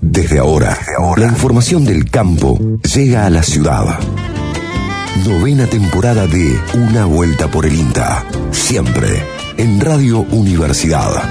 Desde ahora, la información del campo llega a la ciudad. Novena temporada de Una Vuelta por el INTA. Siempre en Radio Universidad.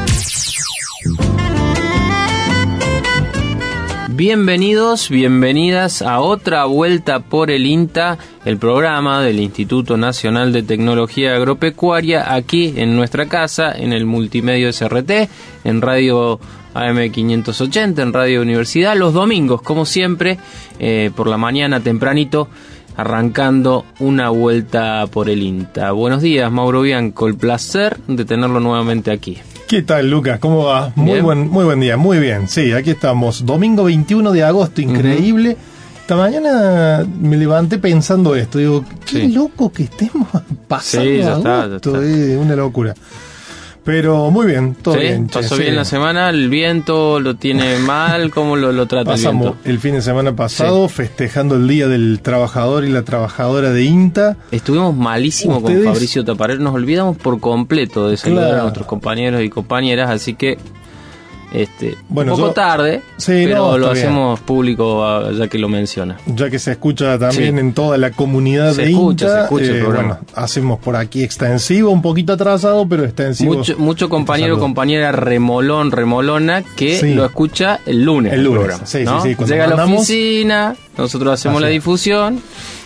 Bienvenidos, bienvenidas a otra vuelta por el INTA, el programa del Instituto Nacional de Tecnología Agropecuaria, aquí en nuestra casa, en el multimedio SRT, en Radio AM580, en Radio Universidad, los domingos, como siempre, eh, por la mañana tempranito, arrancando una vuelta por el INTA. Buenos días, Mauro Bianco, el placer de tenerlo nuevamente aquí. ¿Qué tal, Lucas? ¿Cómo va? Muy buen, muy buen día, muy bien. Sí, aquí estamos. Domingo 21 de agosto, increíble. Esta mañana me levanté pensando esto. Digo, qué loco que estemos pasando sí, agosto. Eh, una locura. Pero muy bien, todo bien. Pasó bien la semana, el viento lo tiene mal, ¿cómo lo, lo trata Pasamos el viento? el fin de semana pasado festejando el Día del Trabajador y la Trabajadora de INTA. Estuvimos malísimo con Fabricio Taparel, nos olvidamos por completo de saludar a nuestros compañeros y compañeras, así que este, bueno, un poco tarde, pero lo hacemos público ah, ya que lo menciona. Ya que se escucha también en toda la comunidad de INTA, eh, bueno, hacemos por aquí extensivo, un poquito atrasado, pero extensivo. Mucho, mucho compañero compañera remolón, remolona que lo escucha el lunes. El lunes, Llega a la oficina, nosotros hacemos la difusión.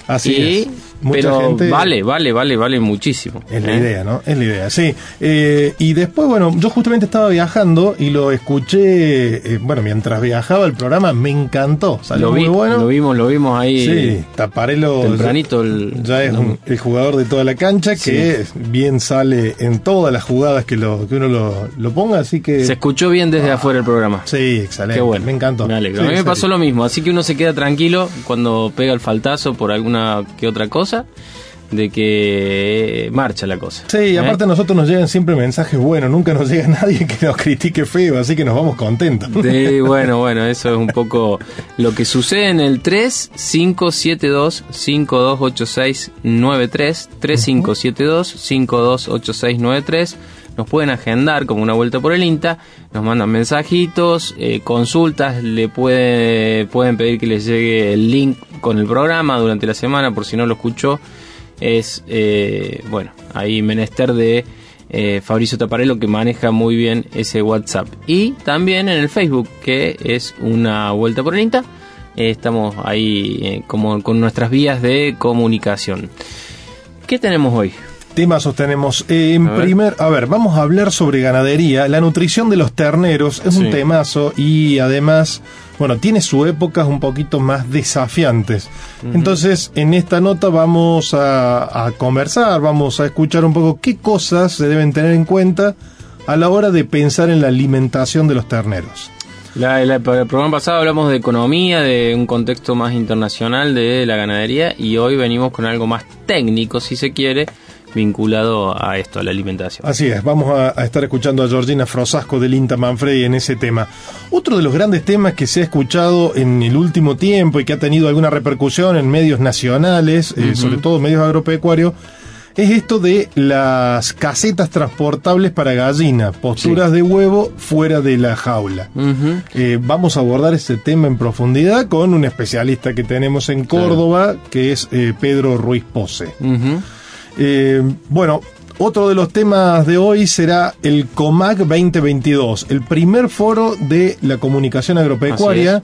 Así y es pero vale, vale, vale, vale muchísimo. Es la ¿eh? idea, ¿no? Es la idea, sí. Eh, y después, bueno, yo justamente estaba viajando y lo escuché, eh, bueno, mientras viajaba el programa, me encantó. Salió lo muy bueno. Lo vimos, lo vimos ahí. Sí, Taparelo. Tempranito. ya es el jugador de toda la cancha que bien sale en todas las jugadas que, lo, que uno lo, ponga, así que. Se escuchó bien desde ah, afuera el programa. Sí, excelente. Qué bueno. Me encantó. Me alegro. a mí me pasó lo mismo, así que uno se queda tranquilo cuando pega el faltazo por alguna que otra cosa de que marcha la cosa. Sí, y ¿eh? aparte a nosotros nos llegan siempre mensajes buenos, nunca nos llega nadie que nos critique feo, así que nos vamos contentos. Sí, bueno, bueno, eso es un poco lo que sucede en el 3572 528693 3572 528693 nos pueden agendar como una vuelta por el INTA, nos mandan mensajitos, eh, consultas, le puede, pueden pedir que les llegue el link con el programa durante la semana por si no lo escuchó. Es, eh, bueno, ahí menester de eh, Fabricio Taparello que maneja muy bien ese WhatsApp. Y también en el Facebook, que es una vuelta por el INTA. estamos ahí como con nuestras vías de comunicación. ¿Qué tenemos hoy? Temas sostenemos. Eh, en primer, a ver, vamos a hablar sobre ganadería. La nutrición de los terneros es un temazo y además, bueno, tiene su épocas un poquito más desafiantes. Entonces, en esta nota vamos a, conversar, vamos a escuchar un poco qué cosas se deben tener en cuenta a la hora de pensar en la alimentación de los terneros. La, el programa pasado hablamos de economía, de un contexto más internacional de la ganadería y hoy venimos con algo más técnico, si se quiere, vinculado a esto, a la alimentación. Así es, vamos a, estar escuchando a Georgina Frosasco del INTA Manfredi en ese tema. Otro de los grandes temas que se ha escuchado en el último tiempo y que ha tenido alguna repercusión en medios nacionales, eh, sobre todo medios agropecuarios, es esto de las casetas transportables para gallina, posturas de huevo fuera de la jaula. Eh, vamos a abordar este tema en profundidad con un especialista que tenemos en Córdoba, que es eh, Pedro Ruiz Pose. Eh, bueno, otro de los temas de hoy será el COMAC 2022, el primer foro de la comunicación agropecuaria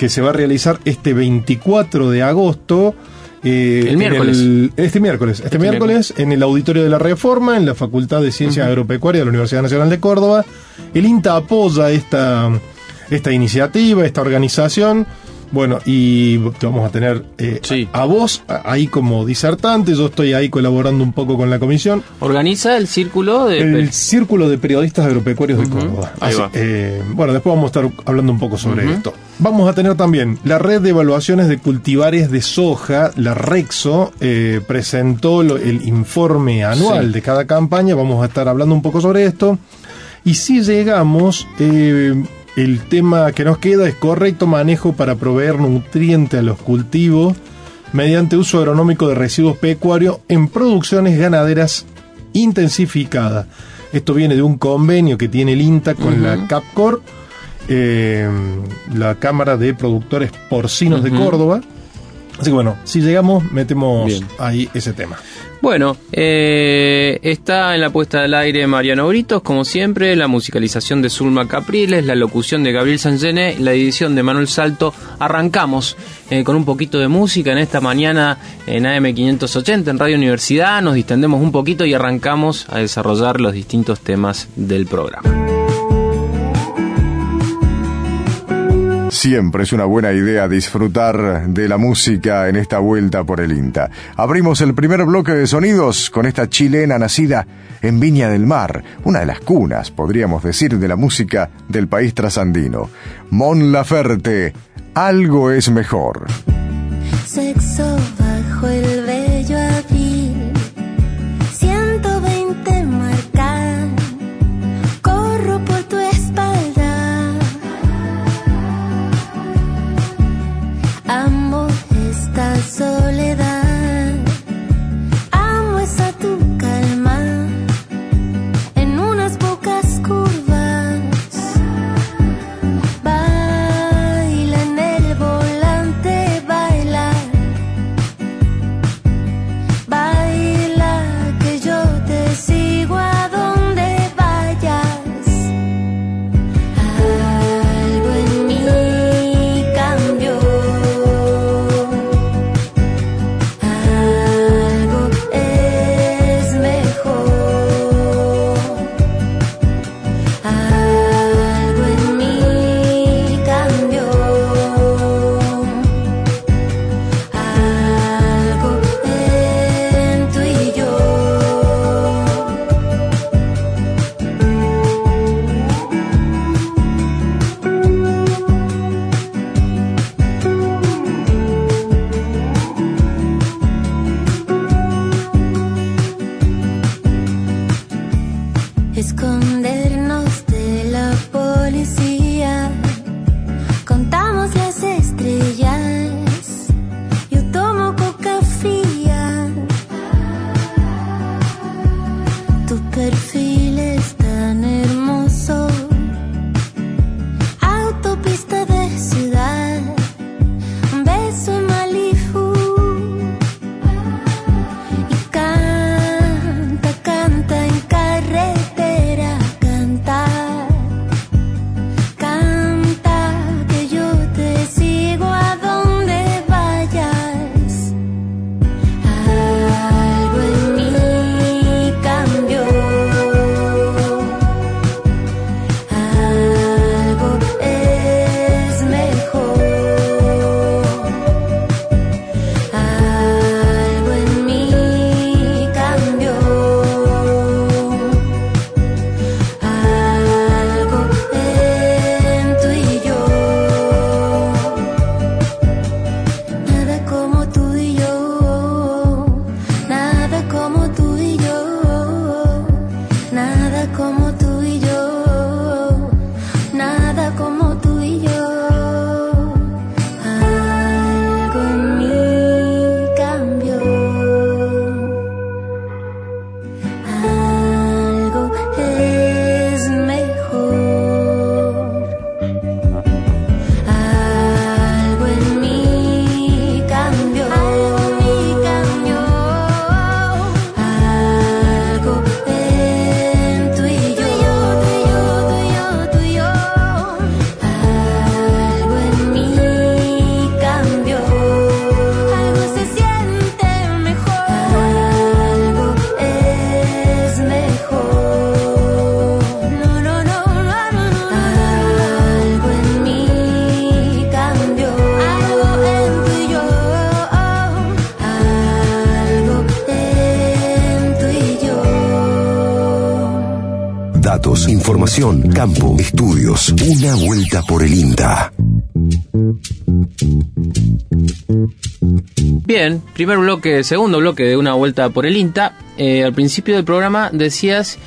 que se va a realizar este 24 de agosto. Eh, el miércoles. este miércoles. Este, este miércoles, en el Auditorio de la Reforma, en la Facultad de Ciencias Agropecuarias de la Universidad Nacional de Córdoba. El INTA apoya esta, esta iniciativa, esta organización. Bueno, y vamos a tener eh, a, vos ahí como disertante, yo estoy ahí colaborando un poco con la comisión. ¿Organiza el círculo de... El Círculo de Periodistas Agropecuarios de Córdoba. Eh, bueno, después vamos a estar hablando un poco sobre esto. Vamos a tener también la red de evaluaciones de cultivares de soja, la Rexo, eh, presentó el informe anual de cada campaña, vamos a estar hablando un poco sobre esto. Y si llegamos el tema que nos queda es correcto manejo para proveer nutriente a los cultivos mediante uso agronómico de residuos pecuarios en producciones ganaderas intensificadas. Esto viene de un convenio que tiene el INTA con la CAPCOR eh, la Cámara de Productores Porcinos de Córdoba. Así que bueno, si llegamos, metemos ahí ese tema. Bueno, eh, está en la puesta del aire Mariano Britos, como siempre, la musicalización de Zulma Capriles, la locución de Gabriel Sangené, la edición de Manuel Salto. Arrancamos eh, con un poquito de música en esta mañana en AM580 en Radio Universidad, nos distendemos un poquito y arrancamos a desarrollar los distintos temas del programa. Siempre es una buena idea disfrutar de la música en esta vuelta por el INTA. Abrimos el primer bloque de sonidos con esta chilena nacida en Viña del Mar, una de las cunas, podríamos decir, de la música del país trasandino. Mon Laferte, algo es mejor. Sexo bajo el campo, estudios. Una vuelta por el INTA. Bien, primer bloque, segundo bloque de una vuelta por el INTA. Eh, al principio del programa decías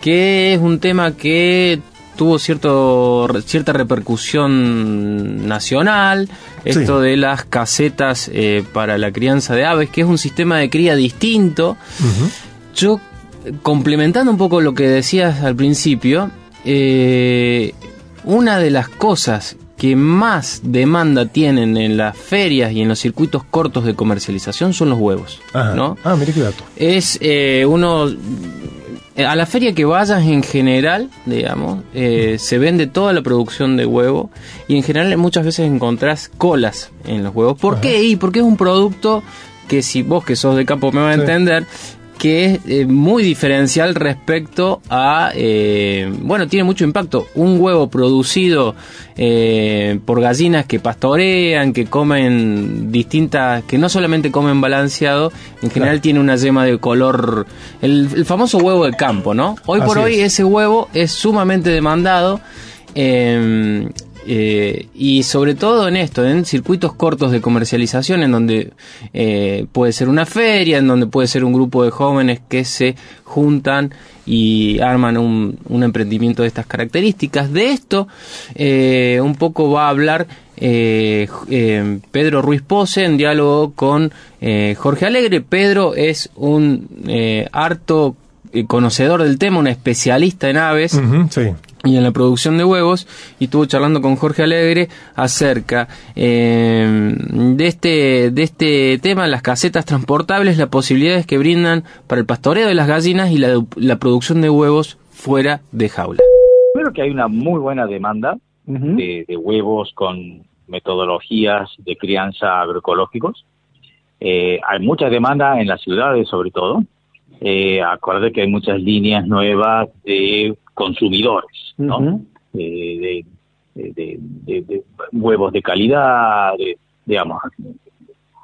que es un tema que tuvo cierto, cierta repercusión nacional, esto de las casetas eh, para la crianza de aves, que es un sistema de cría distinto. Yo complementando un poco lo que decías al principio, eh, una de las cosas que más demanda tienen en las ferias y en los circuitos cortos de comercialización son los huevos. Ajá. ¿no? Ah, mire qué dato. Es eh, uno. eh, A la feria que vayas en general, digamos, eh, se vende toda la producción de huevo y en general muchas veces encontrás colas en los huevos. ¿Por Ajá. qué? Y porque es un producto que si vos que sos de campo me vas a Sí. entender, que es eh, muy diferencial respecto a, eh, bueno, tiene mucho impacto. Un huevo producido eh, por gallinas que pastorean, que comen distintas, que no solamente comen balanceado, en general Claro. tiene una yema de color, el, el famoso huevo de campo, ¿no? Hoy por hoy es. ese huevo es sumamente demandado. eh, eh, y sobre todo en esto, en circuitos cortos de comercialización, en donde eh, puede ser una feria, en donde puede ser un grupo de jóvenes que se juntan y arman un, un emprendimiento de estas características. De esto eh, un poco va a hablar eh, eh, Pedro Ruiz Pose en diálogo con eh, Jorge Alegre. Pedro es un harto conocedor del tema, un especialista en aves sí. Y en la producción de huevos y estuvo charlando con Jorge Alegre acerca eh, de este de este tema las casetas transportables las posibilidades que brindan para el pastoreo de las gallinas y la, la producción de huevos fuera de jaula Primero que hay una muy buena demanda de, de huevos con metodologías de crianza agroecológicos. Eh, hay mucha demanda en las ciudades sobre todo. Eh, acuérdate que hay muchas líneas nuevas de consumidores, ¿no? De, de- de- de- de huevos de calidad, de- digamos.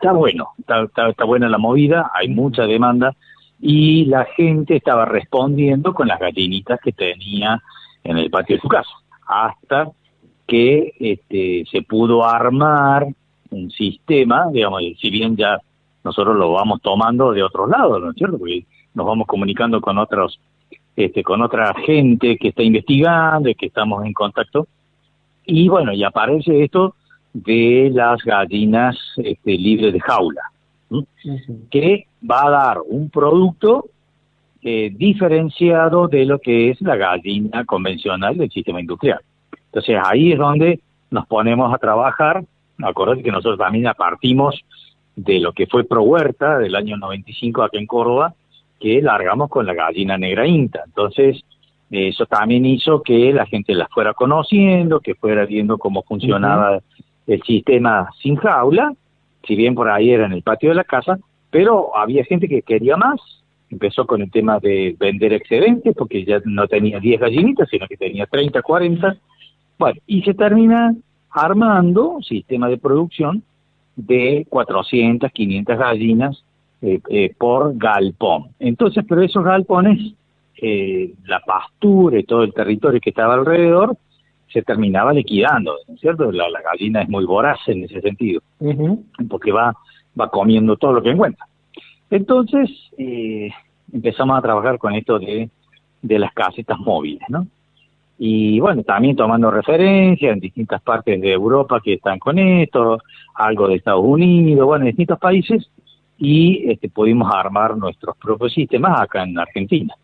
Está bueno, está, está, está buena la movida, hay mucha demanda y la gente estaba respondiendo con las gallinitas que tenía en el patio de su casa, hasta que este, se pudo armar un sistema, digamos, si bien ya nosotros lo vamos tomando de otros lados, ¿no es cierto? Porque nos vamos comunicando con otros, este, con otra gente que está investigando y que estamos en contacto. Y bueno, y aparece esto de las gallinas este, libres de jaula, que va a dar un producto eh, diferenciado de lo que es la gallina convencional del sistema industrial. Entonces ahí es donde nos ponemos a trabajar. Acordate que nosotros también partimos de lo que fue Pro Huerta del año 95 acá en Córdoba, que largamos con la gallina negra inta. Entonces, eso también hizo que la gente la fuera conociendo, que fuera viendo cómo funcionaba el sistema sin jaula, si bien por ahí era en el patio de la casa, pero había gente que quería más. Empezó con el tema de vender excedentes, porque ya no tenía 10 gallinitas, sino que tenía 30, 40. Bueno, y se termina armando un sistema de producción de 400, 500 gallinas eh, eh, por galpón. Entonces, pero esos galpones, eh, la pastura y todo el territorio que estaba alrededor, se terminaba liquidando, ¿no es cierto? La, la gallina es muy voraz en ese sentido, porque va, va comiendo todo lo que encuentra. Entonces, eh, empezamos a trabajar con esto de, de las casetas móviles, ¿no? Y bueno, también tomando referencia en distintas partes de Europa que están con esto, algo de Estados Unidos, bueno, en distintos países, y este, pudimos armar nuestros propios sistemas acá en Argentina.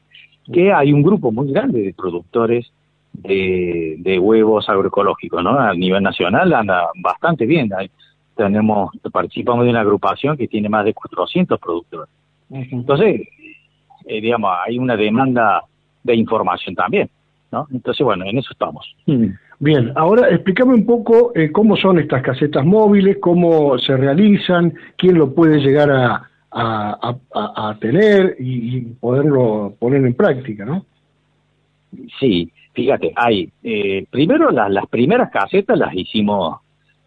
Que hay un grupo muy grande de productores de, de huevos agroecológicos, ¿no? A nivel nacional anda bastante bien. Hay- tenemos, participamos de una agrupación que tiene más de 400 productores. Entonces, eh, digamos, hay una demanda de información también, ¿no? Entonces, bueno, en eso estamos. Bien, ahora explícame un poco eh, cómo son estas casetas móviles, cómo se realizan, quién lo puede llegar a, a, tener y, y poderlo poner en práctica, ¿no? Sí, fíjate, hay, eh, primero las, las primeras casetas las hicimos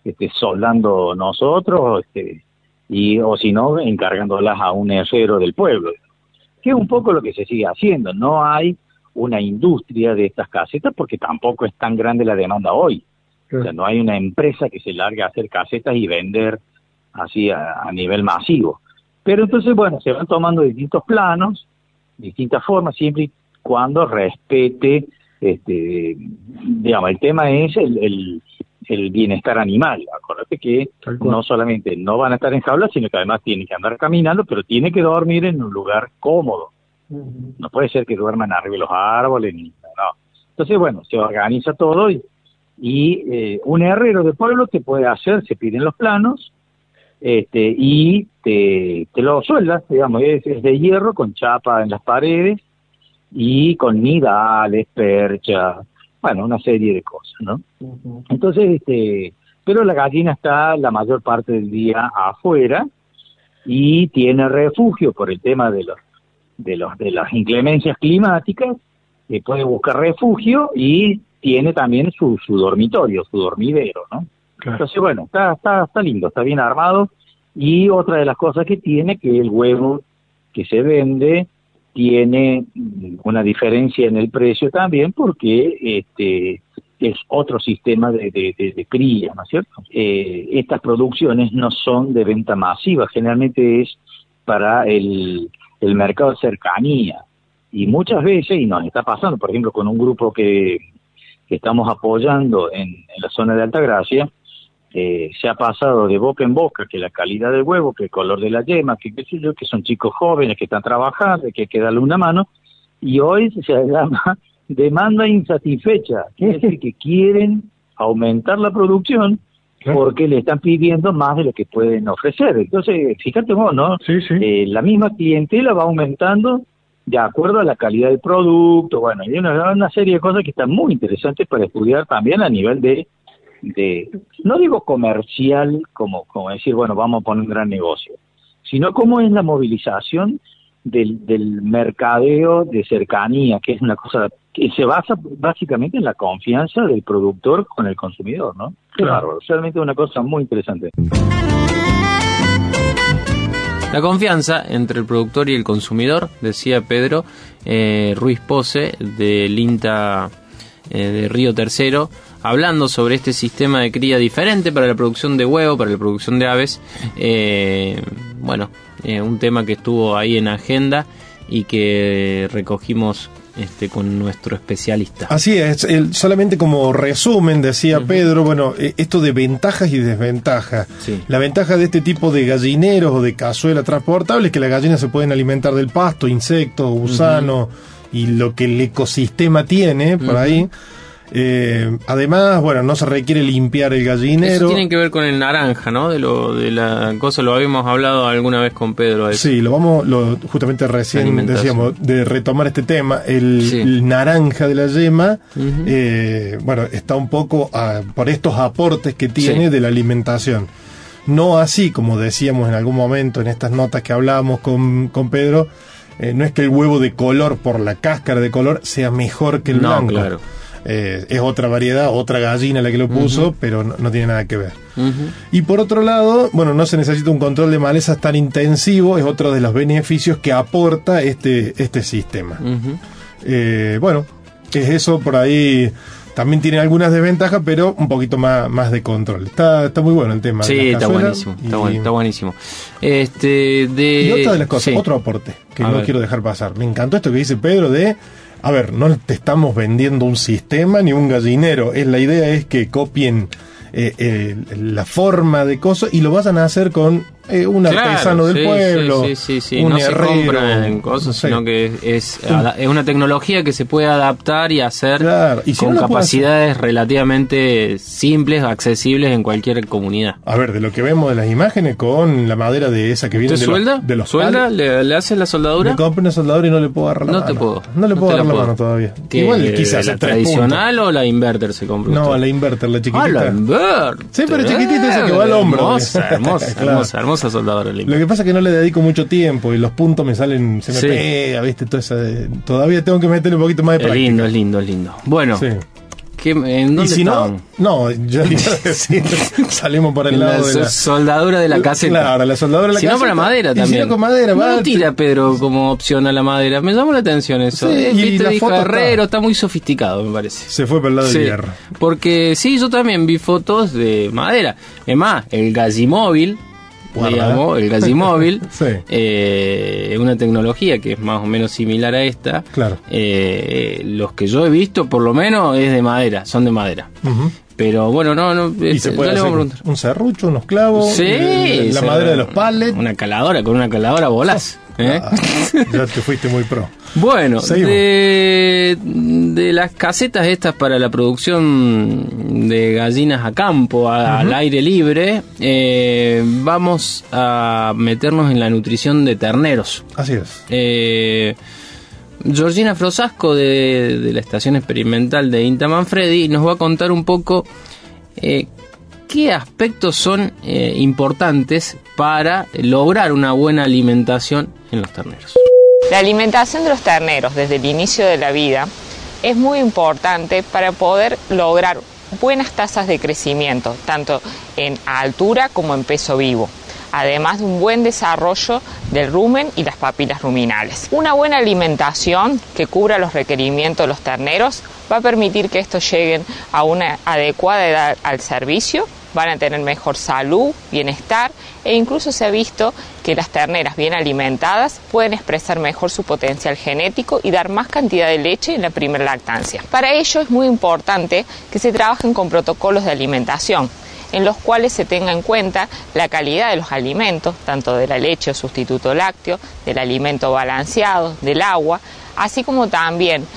este, soldando nosotros, este, y, o si no, encargándolas a un herrero del pueblo, que es un poco lo que se sigue haciendo. No hay una industria de estas casetas porque tampoco es tan grande la demanda hoy. O sea, no hay una empresa que se largue a hacer casetas y vender así a, a nivel masivo. Pero entonces, bueno, se van tomando distintos planos, distintas formas, siempre y cuando respete, este, digamos, el tema es el, el, el bienestar animal. Acuérdate que no solamente no van a estar en jaulas, sino que además tienen que andar caminando, pero tienen que dormir en un lugar cómodo. No puede ser que duerman arriba de los árboles, ni, no. Entonces, bueno, se organiza todo y, y eh, un herrero de pueblo te puede hacer, se piden los planos, este, y te, te lo sueldas, digamos, es, es de hierro con chapa en las paredes y con nidales, percha, bueno, una serie de cosas, ¿no? Entonces, este, pero la gallina está la mayor parte del día afuera y tiene refugio por el tema de los de los de las inclemencias climáticas, que puede buscar refugio y tiene también su, su dormitorio, su dormidero, ¿no? Entonces, bueno, está, está, está lindo, está bien armado. Y otra de las cosas que tiene, que el huevo que se vende tiene una diferencia en el precio también, porque este es otro sistema de, de, de, de cría, ¿no es cierto? Eh, estas producciones no son de venta masiva, generalmente es para el, el mercado cercanía. Y muchas veces, y nos está pasando, por ejemplo, con un grupo que, que estamos apoyando en, la zona de Altagracia, eh, se ha pasado de boca en boca que la calidad del huevo, que el color de la yema, que qué sé yo, que son chicos jóvenes que están trabajando, que hay que darle una mano, y hoy se llama demanda insatisfecha, quiere decir que quieren aumentar la producción porque le están pidiendo más de lo que pueden ofrecer. Entonces, fíjate vos, ¿no? Sí, sí. Eh, la misma clientela va aumentando de acuerdo a la calidad del producto, bueno, hay una, una serie de cosas que están muy interesantes para estudiar también a nivel de, de no digo comercial, como, como decir, bueno, vamos a poner un gran negocio, sino cómo es la movilización del, del mercadeo de cercanía, que es una cosa que se basa básicamente en la confianza del productor con el consumidor, ¿no? Claro, realmente una cosa muy interesante. La confianza entre el productor y el consumidor, decía Pedro eh, Ruiz Pose del INTA eh, de Río Tercero, hablando sobre este sistema de cría diferente para la producción de huevo, para la producción de aves. Eh, bueno, eh, un tema que estuvo ahí en agenda y que recogimos este, con nuestro especialista. Así es, el- solamente como resumen, decía Pedro, bueno, eh, esto de ventajas y desventajas. Sí. La ventaja de este tipo de gallineros o de cazuela transportable es que las gallinas se pueden alimentar del pasto, insectos, gusanos y lo que el ecosistema tiene por ahí. Eh, además, bueno, no se requiere limpiar el Eso gallinero. tiene que ver con el naranja, ¿no? De lo de la cosa lo habíamos hablado alguna vez con Pedro. eso. Sí, lo vamos, lo, justamente recién decíamos, de retomar este tema, el, Sí. el naranja de la yema, eh, bueno, está un poco por estos aportes que tiene Sí. de la alimentación. No así, como decíamos en algún momento en estas notas que hablábamos con, con Pedro, eh, no es que el huevo de color, por la cáscara de color, sea mejor que el No, blanco. claro. Eh, es otra variedad, otra gallina la que lo puso, pero no- no tiene nada que ver. Y por otro lado, bueno, no se necesita un control de malezas tan intensivo, es otro de los beneficios que aporta este, este sistema. Eh, bueno, es eso por ahí. También tiene algunas desventajas, pero un poquito más, más de control. Está, está muy bueno el tema. Sí, está buenísimo, está, y- buen- está buenísimo. Este, de... Y otra de las cosas, sí. otro aporte que A no ver. quiero dejar pasar. Me encantó esto que dice Pedro de, a ver, no te estamos vendiendo un sistema ni un gallinero. Es la idea es que copien eh, eh, la forma de cosas y lo vayan a hacer con eh, un Claro, artesano del sí, pueblo, Sí, sí, sí, un no se herrero, compra en cosas, no sé. sino que es, es, una tecnología que se puede adaptar y hacer Claro, y si con no capacidades relativamente simples, accesibles en cualquier comunidad. A ver, de lo que vemos de las imágenes con la madera de esa que viene ¿Usted de los, suelda? de los ¿Suelda? ¿Le, le hace la soldadura? Me compré una soldadura y no le puedo agarrar la No mano. te puedo. No le No puedo la agarrar la puedo. mano todavía. ¿Qué, Igual quise ¿La hacer tres tradicional o la inverter se compró? No, la inverter, la Ah, chiquitita. la inverter. Sí, pero chiquitita esa que va al hombro. Hermosa, hermosa, hermosa, hermosa soldadora. Lo que pasa es que no le dedico mucho tiempo y los puntos me salen, se me Sí. pega, ¿viste? Toda esa, todavía tengo que meterle un poquito más de Es práctica. lindo, es lindo, es lindo. Bueno, Sí. ¿qué- ¿en dónde Y si estaban? no, no, yo decir, salimos por el En la lado de la... soldadura de la caseta. Claro, la soldadura de la Si no caseta. para madera Y si también. no con madera, no va, tira Pedro como opción a la madera. Me llamó la atención eso. Sí, Eh, y la foto herrero, está- está muy sofisticado, me parece. Se fue por el lado Sí, del hierro. porque sí, yo también vi fotos de madera. Es más, el gallimóvil, Guarda. digamos, el gallimóvil, Sí. eh, es una tecnología que es más o menos similar a esta. Claro. Eh, los que yo he visto, por lo menos, es de madera, son de madera. Pero bueno, no, no. Y se puede hacer un, serrucho, unos clavos, Sí, la madera de los palets. Una caladora, con una caladora volás. ¿Eh? Ah, ya te fuiste muy pro. Bueno, de, de las casetas estas para la producción de gallinas a campo, a- al aire libre, eh, vamos a meternos en la nutrición de terneros. Así es. Eh, Georgina Frosasco de, de la Estación Experimental de Inta Manfredi nos va a contar un poco eh, qué aspectos son eh, importantes para lograr una buena alimentación en los terneros. La alimentación de los terneros desde el inicio de la vida es muy importante para poder lograr buenas tasas de crecimiento, tanto en altura como en peso vivo, además de un buen desarrollo del rumen y las papilas ruminales. Una buena alimentación que cubra los requerimientos de los terneros va a permitir que estos lleguen a una adecuada edad al servicio, van a tener mejor salud, bienestar e incluso se ha visto que las terneras bien alimentadas pueden expresar mejor su potencial genético y dar más cantidad de leche en la primera lactancia. Para ello es muy importante que se trabajen con protocolos de alimentación en los cuales se tenga en cuenta la calidad de los alimentos, tanto de la leche o sustituto lácteo, del alimento balanceado, del agua, así como también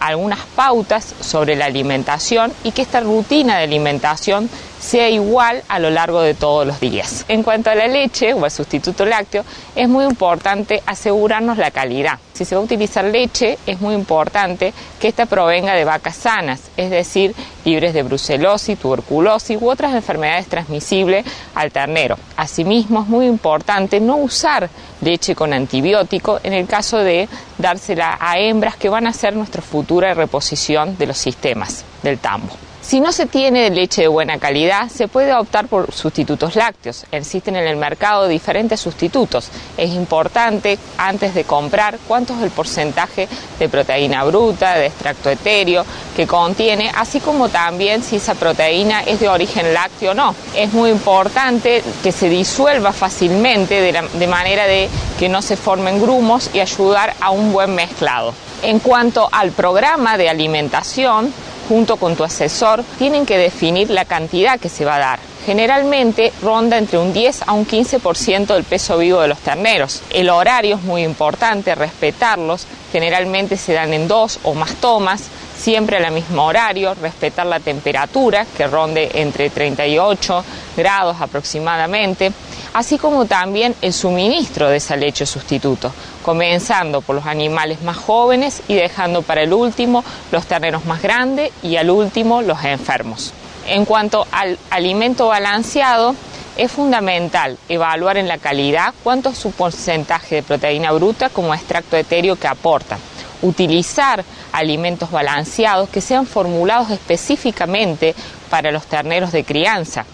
algunas pautas sobre la alimentación y que esta rutina de alimentación sea igual a lo largo de todos los días. En cuanto a la leche o al sustituto lácteo, es muy importante asegurarnos la calidad. Si se va a utilizar leche, es muy importante que ésta provenga de vacas sanas, es decir, libres de brucelosis, tuberculosis u otras enfermedades transmisibles al ternero. Asimismo, es muy importante no usar leche con antibiótico en el caso de dársela a hembras que van a ser nuestra futura reposición de los sistemas del tambo. Si no se tiene leche de buena calidad, se puede optar por sustitutos lácteos. Existen en el mercado diferentes sustitutos. Es importante, antes de comprar, cuánto es el porcentaje de proteína bruta, de extracto etéreo que contiene, así como también si esa proteína es de origen lácteo o no. Es muy importante que se disuelva fácilmente de, manera de que no se formen grumos y ayudar a un buen mezclado. En cuanto al programa de alimentación, junto con tu asesor, tienen que definir la cantidad que se va a dar. Generalmente ronda entre un 10 a un 15% del peso vivo de los terneros. El horario es muy importante, respetarlos. Generalmente se dan en dos o más tomas, siempre al mismo horario, respetar la temperatura, que ronde entre 38 grados aproximadamente, así como también el suministro de esa leche sustituto, comenzando por los animales más jóvenes y dejando para el último los terneros más grandes y al último los enfermos. En cuanto al alimento balanceado, es fundamental evaluar en la calidad cuánto es su porcentaje de proteína bruta como extracto etéreo que aporta. Utilizar alimentos balanceados que sean formulados específicamente para los terneros de crianza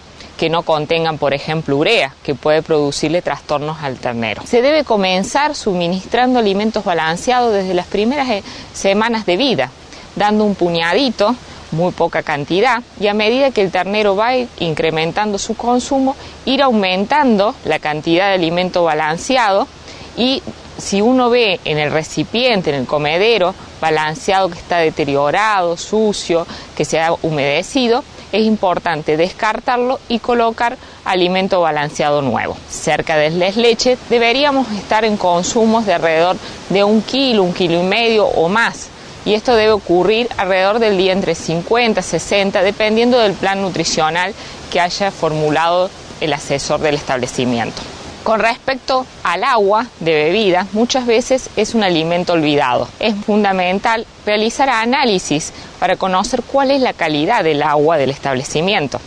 que no contengan, por ejemplo, urea, que puede producirle trastornos al ternero. Se debe comenzar suministrando alimentos balanceados desde las primeras eh, semanas de vida, dando un puñadito, muy poca cantidad, y a medida que el ternero va incrementando su consumo, ir aumentando la cantidad de alimento balanceado y si uno ve en el recipiente, en el comedero, balanceado que está deteriorado, sucio, que se ha humedecido, es importante descartarlo y colocar alimento balanceado nuevo. Cerca de las leche deberíamos estar en consumos de alrededor de un kilo, un kilo y medio o más. Y esto debe ocurrir alrededor del día entre 50 y 60, dependiendo del plan nutricional que haya formulado el asesor del establecimiento. Con respecto al agua de bebida, muchas veces es un alimento olvidado. Es fundamental realizar análisis para conocer cuál es la calidad del agua del establecimiento.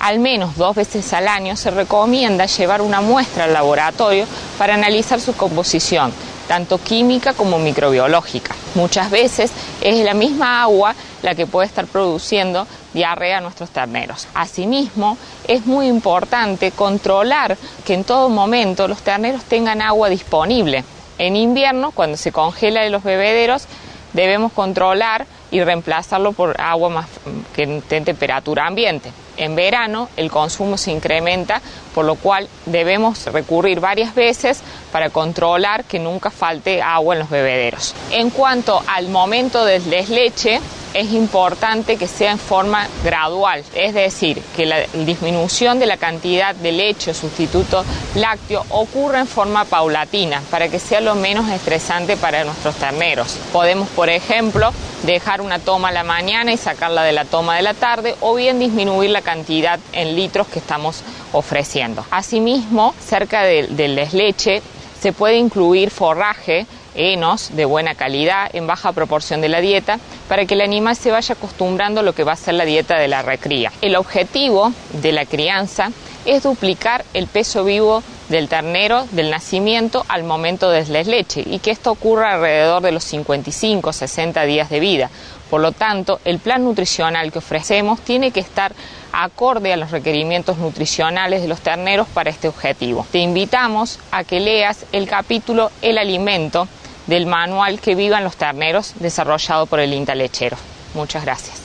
Al menos dos veces al año se recomienda llevar una muestra al laboratorio para analizar su composición, tanto química como microbiológica. Muchas veces es la misma agua la que puede estar produciendo diarrea a nuestros terneros. Asimismo, es muy importante controlar que en todo momento los terneros tengan agua disponible. En invierno, cuando se congela en los bebederos, debemos controlar y reemplazarlo por agua más que esté en temperatura ambiente. En verano el consumo se incrementa, por lo cual debemos recurrir varias veces para controlar que nunca falte agua en los bebederos. En cuanto al momento de desleche, es importante que sea en forma gradual, es decir, que la disminución de la cantidad de leche o sustituto lácteo ocurra en forma paulatina para que sea lo menos estresante para nuestros terneros. Podemos, por ejemplo, dejar una toma a la mañana y sacarla de la toma de la tarde o bien disminuir la cantidad en litros que estamos ofreciendo. Asimismo, cerca del de leche se puede incluir forraje enos de buena calidad en baja proporción de la dieta para que el animal se vaya acostumbrando a lo que va a ser la dieta de la recría. El objetivo de la crianza es duplicar el peso vivo del ternero del nacimiento al momento de la leche y que esto ocurra alrededor de los 55-60 días de vida. Por lo tanto, el plan nutricional que ofrecemos tiene que estar acorde a los requerimientos nutricionales de los terneros para este objetivo. Te invitamos a que leas el capítulo El alimento del manual que vivan los terneros desarrollado por el INTA Lechero. Muchas gracias.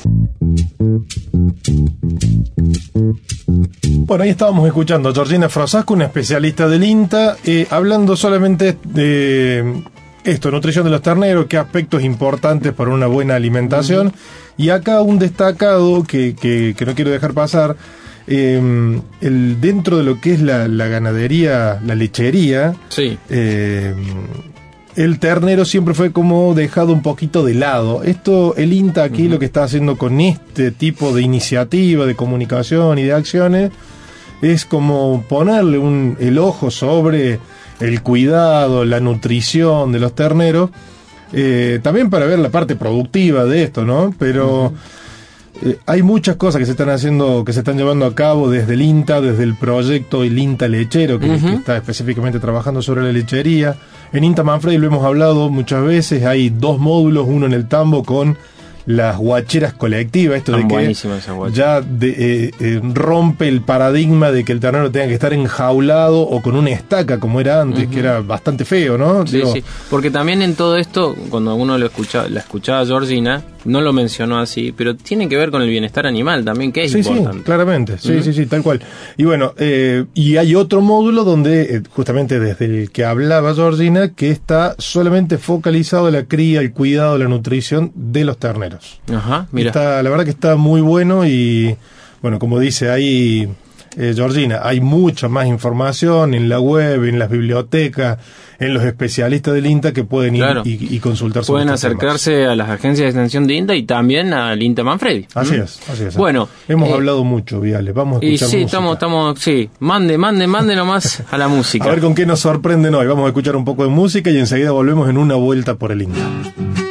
Bueno, ahí estábamos escuchando a Georgina Frosasco, una especialista del INTA, eh, hablando solamente de esto, nutrición de los terneros, qué aspectos importantes para una buena alimentación. Y acá un destacado que, que, no quiero dejar pasar, eh, el, dentro de lo que es la, ganadería, la lechería, sí. Eh, el ternero siempre fue como dejado un poquito de lado. Esto, el INTA aquí lo que está haciendo con este tipo de iniciativa, de comunicación y de acciones, es como ponerle un, el ojo sobre el cuidado, la nutrición de los terneros, eh, también para ver la parte productiva de esto, ¿no? Pero... Eh, hay muchas cosas que se están haciendo, que se están llevando a cabo desde el INTA, desde el proyecto El INTA Lechero, que, está específicamente trabajando sobre la lechería. En INTA Manfredi lo hemos hablado muchas veces, hay dos módulos, uno en el tambo con las guacheras colectivas, esto de que ya eh, eh, rompe el paradigma de que el ternero tenga que estar enjaulado o con una estaca como era antes, que era bastante feo, ¿no? Sí, sí, porque también en todo esto, cuando uno lo escucha, la escuchaba Georgina, no lo mencionó así, pero tiene que ver con el bienestar animal también, que es importante. Sí, claramente, sí, sí, sí, tal cual. Y bueno, eh, y hay otro módulo donde, justamente desde el que hablaba Georgina, que está solamente focalizado en la cría, el cuidado, la nutrición de los terneros. Ajá, mira. Está, la verdad que está muy bueno y, bueno, como dice ahí eh, Georgina, hay mucha más información en la web, en las bibliotecas, en los especialistas del INTA que pueden ir y, consultar sobre Pueden acercarse a las agencias de extensión de INTA y también al INTA Manfredi. Así es, así es. Bueno, hemos eh, hablado mucho, Viales. Vamos a escuchar y sí, estamos, estamos, sí, mande, mande, mande nomás a la música. A ver con qué nos sorprenden hoy. Vamos a escuchar un poco de música y enseguida volvemos en una vuelta por el INTA.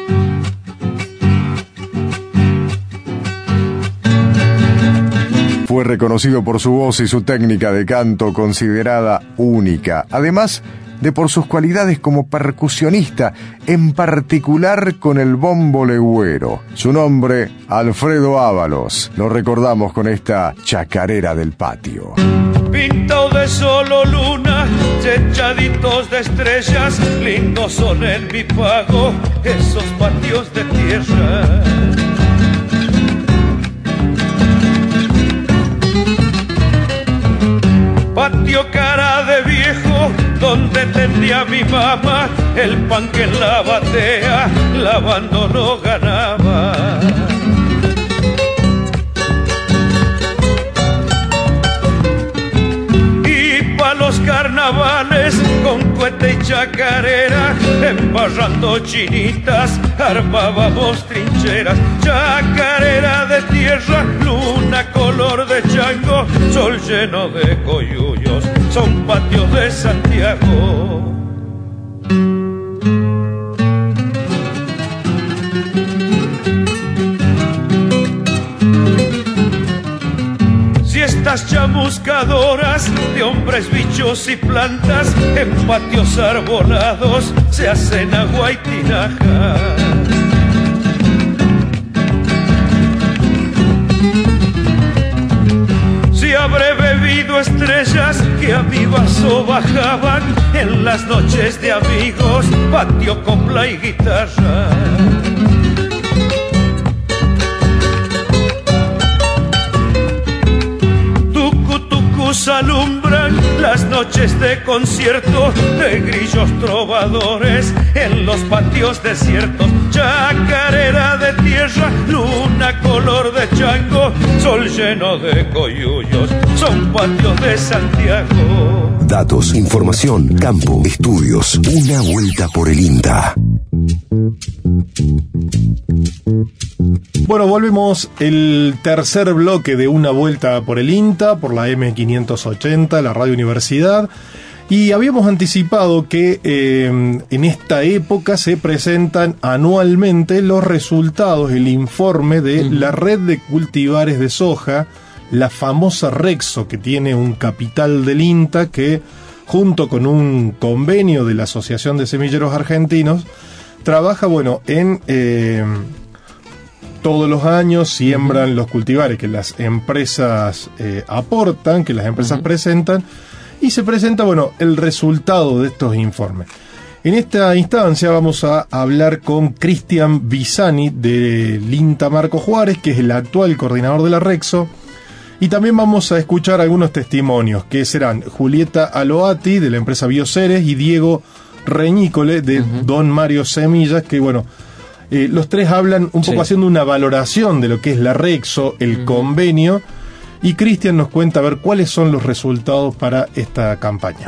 Fue reconocido por su voz y su técnica de canto considerada única, además de por sus cualidades como percusionista, en particular con el bombo legüero. Su nombre, Alfredo Ábalos. Lo recordamos con esta chacarera del patio. Pintado de solo luna, echaditos de estrellas, lindos son en mi esos patios de tierra. Patio cara de viejo donde tendía mi mamá el pan que en la batea lavando no ganaba. Y pa' los carnavales con cohete y chacarera, embarrando chinitas, armábamos trincheras, chacarera de tierra, luna color de chango, sol lleno de coyullos, son patios de Santiago. Estas chamuscadoras de hombres, bichos y plantas en patios arbolados se hacen agua y tinaja. Si habré bebido estrellas que a mi vaso bajaban en las noches de amigos, patio, copla y guitarra. Nos alumbran las noches de concierto de grillos trovadores en los patios desiertos. Chacarera de tierra, luna color de chango, sol lleno de coyullos, son patios de Santiago. Datos, información, campo, estudios. Una vuelta por el INTA. Bueno, volvemos el tercer bloque de una vuelta por el INTA, por la M580, la Radio Universidad. Y habíamos anticipado que eh, en esta época se presentan anualmente los resultados, el informe de la red de cultivares de soja, la famosa Rexo, que tiene un capital del INTA que, junto con un convenio de la Asociación de Semilleros Argentinos, trabaja, bueno, en... Eh, todos los años siembran los cultivares que las empresas eh, aportan, que las empresas presentan, y se presenta, bueno, el resultado de estos informes. En esta instancia vamos a hablar con Cristian Bisani de Linta Marco Juárez, que es el actual coordinador de la Rexo, y también vamos a escuchar algunos testimonios, que serán Julieta Aloati de la empresa Bioceres y Diego Reñícole de Don Mario Semillas, que bueno, eh, los tres hablan un poco haciendo una valoración de lo que es la Rexo, el convenio, y Cristian nos cuenta a ver cuáles son los resultados para esta campaña.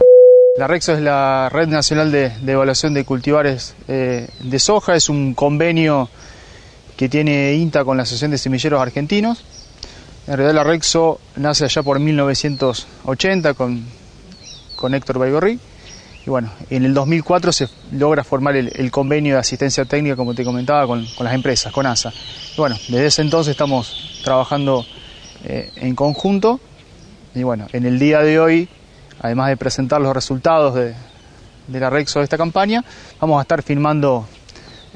La Rexo es la Red Nacional de, Evaluación de Cultivares eh, de Soja, es un convenio que tiene INTA con la Asociación de Semilleros Argentinos. En realidad la Rexo nace allá por 1980 con, con Héctor Baigorri y bueno, en el 2004 se logra formar el, convenio de asistencia técnica, como te comentaba, con, las empresas, con ASA. Y bueno, desde ese entonces estamos trabajando eh, en conjunto. Y bueno, en el día de hoy, además de presentar los resultados de, la Rexo de esta campaña, vamos a estar firmando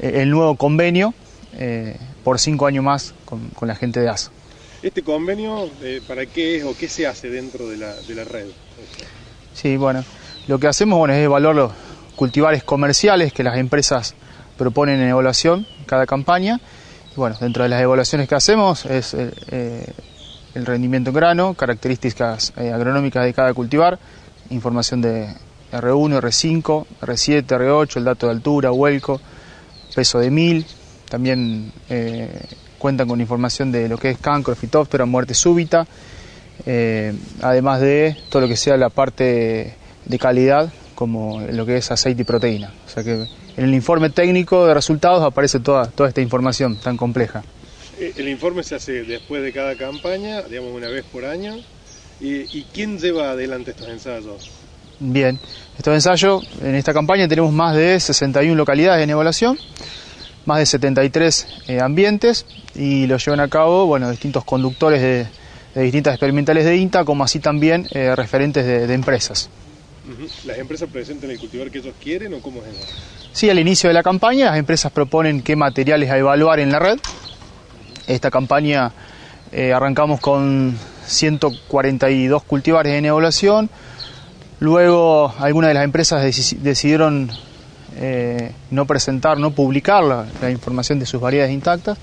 eh, el nuevo convenio eh, por cinco años más con, la gente de ASA. ¿Este convenio para qué es o qué se hace dentro de la, de la red? Sí, bueno, lo que hacemos bueno, es evaluar los cultivares comerciales que las empresas proponen en evaluación cada campaña. Bueno, dentro de las evaluaciones que hacemos es eh, eh, el rendimiento en grano, características eh, agronómicas de cada cultivar, información de R1, R5, R7, R8, el dato de altura, huelco, peso de mil. También cuentan con información de lo que es cancro, fitóptera, muerte súbita. además de todo lo que sea la parte de calidad como lo que es aceite y proteína. O sea que en el informe técnico de resultados aparece toda, toda esta información tan compleja. Eh, el informe se hace después de cada campaña, digamos una vez por año. ¿Y, quién lleva adelante estos ensayos? Bien, estos ensayos, en esta campaña tenemos más de 61 localidades en evaluación, más de 73 eh, ambientes y lo llevan a cabo bueno, distintos conductores de, distintas experimentales de INTA, como así también eh, referentes de empresas. ¿Las empresas presentan el cultivar que ellos quieren o cómo es eso? Sí, al inicio de la campaña las empresas proponen qué materiales a evaluar en la red. Esta campaña eh, arrancamos con 142 cultivares en evaluación. Luego algunas de las empresas decidieron eh, no presentar, no publicar la, información de sus variedades intactas,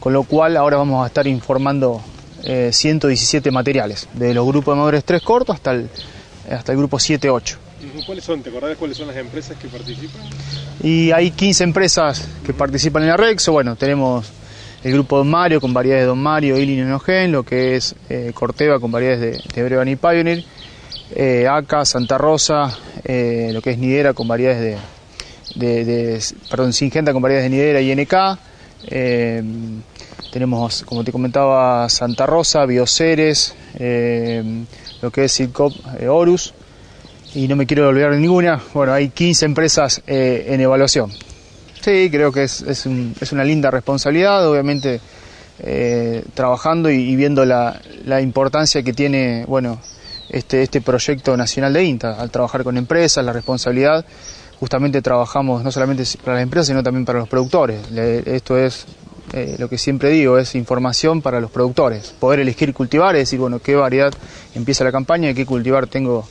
con lo cual ahora vamos a estar informando 117 eh, materiales, de los grupos de madurez 3 cortos hasta el hasta el grupo 7-8. ¿Cuáles son? ¿Te acordás cuáles son las empresas que participan? Y hay 15 empresas que participan en la Rexo. Bueno, tenemos el grupo Don Mario con variedades de Don Mario, y Enogen, lo que es eh, Corteva con variedades de, de y Pioneer, eh, ACA, Santa Rosa, eh, lo que es Nidera con variedades de, de, perdón, Singenta con variedades de Nidera y NK. Eh, tenemos, como te comentaba, Santa Rosa, Bioceres, lo que es Silcop eh, Horus, y no me quiero olvidar de ninguna. Bueno, hay 15 empresas eh, en evaluación. Sí, creo que es, es, una linda responsabilidad, obviamente eh, trabajando y, viendo la, la, importancia que tiene bueno, este, este proyecto nacional de INTA, al trabajar con empresas, la responsabilidad. Justamente trabajamos no solamente para las empresas, sino también para los productores. esto es eh, lo que siempre digo es información para los productores, poder elegir cultivar, es decir, bueno, qué variedad empieza la campaña, qué cultivar tengo,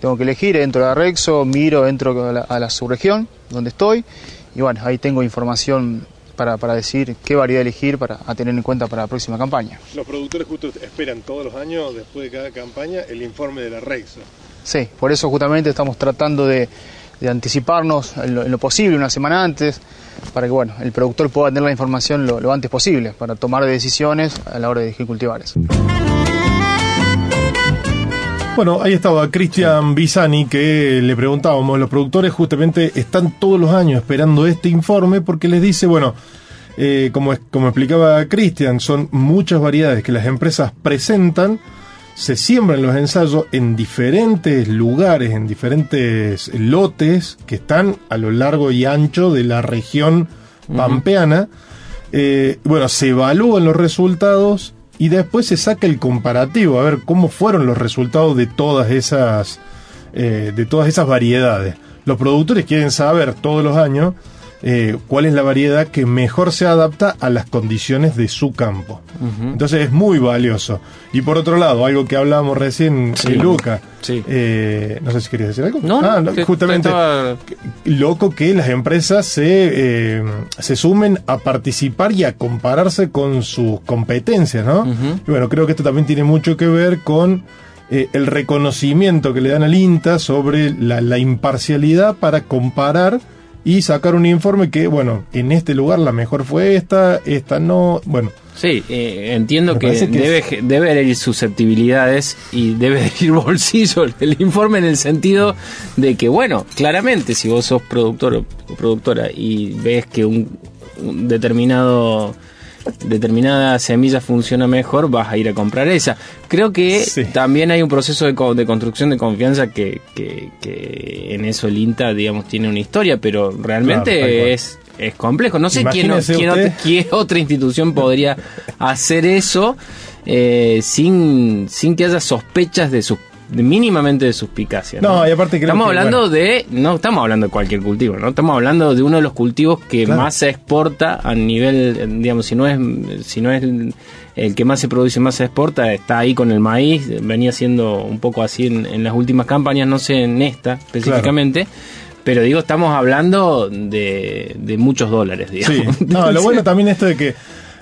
tengo que elegir, entro de Rexo, miro, entro a la, subregión donde estoy y bueno, ahí tengo información para, para decir qué variedad elegir para a tener en cuenta para la próxima campaña. Los productores justo esperan todos los años, después de cada campaña, el informe de la Rexo. Sí, por eso justamente estamos tratando de, de anticiparnos en lo, posible una semana antes, para que bueno, el productor pueda tener la información lo, antes posible, para tomar decisiones a la hora de elegir cultivares. Bueno, ahí estaba Cristian Bisani que le preguntábamos, los productores justamente están todos los años esperando este informe porque les dice, bueno, eh, como, como explicaba Cristian, son muchas variedades que las empresas presentan, se siembran los ensayos en diferentes lugares, en diferentes lotes que están a lo largo y ancho de la región pampeana. Eh, bueno, se evalúan los resultados y después se saca el comparativo, a ver cómo fueron los resultados de todas esas, eh, de todas esas variedades. Los productores quieren saber todos los años eh, cuál es la variedad que mejor se adapta a las condiciones de su campo. Uh -huh. Entonces es muy valioso. Y por otro lado, algo que hablábamos recién, Sí. Luca, Sí. eh, no sé si querías decir algo. No, no, Ah, no, justamente estaba- loco que las empresas se, eh, se sumen a participar y a compararse con sus competencias, ¿no? Y bueno, creo que esto también tiene mucho que ver con eh, el reconocimiento que le dan al INTA sobre la, la imparcialidad para comparar y sacar un informe que, bueno, en este lugar la mejor fue esta, esta no, bueno. Sí, eh, entiendo que, debe, es- debe herir susceptibilidades y debe herir bolsillo el informe en el sentido de que, bueno, claramente si vos sos productor o productora y ves que un, un determinado determinada semilla funciona mejor, vas a ir a comprar esa. Creo que también hay un proceso de, co- de construcción de confianza que, que, que en eso el INTA, digamos, tiene una historia, pero realmente Claro, es, es complejo. No sé quién, otra- qué otra institución podría hacer eso eh, sin, sin que haya sospechas de sus mínimamente de suspicacia. No, y aparte creo estamos que, hablando bueno. de no estamos hablando de cualquier cultivo, no estamos hablando de uno de los cultivos que Claro. más se exporta a nivel, eh, digamos, si no es si no es el, que más se produce más se exporta, está ahí con el maíz, venía siendo un poco así en, en las últimas campañas, no sé en esta específicamente. Pero digo, estamos hablando de, de muchos dólares, Sí, digamos. no, lo bueno también esto de que